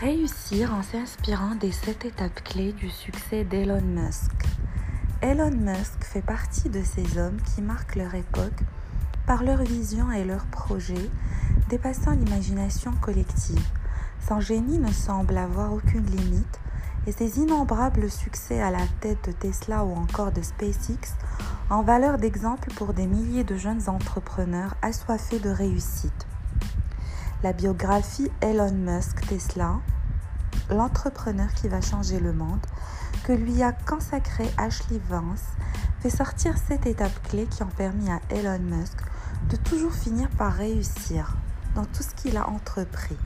Réussir en s'inspirant des sept étapes clés du succès d'Elon Musk. Elon Musk fait partie de ces hommes qui marquent leur époque par leur vision et leurs projets dépassant l'imagination collective. Son génie ne semble avoir aucune limite et ses innombrables succès à la tête de Tesla ou encore de SpaceX en valeur d'exemple pour des milliers de jeunes entrepreneurs assoiffés de réussite la biographie Elon Musk Tesla, l'entrepreneur qui va changer le monde, que lui a consacré Ashley Vance, fait sortir sept étapes clés qui ont permis à Elon Musk de toujours finir par réussir dans tout ce qu'il a entrepris.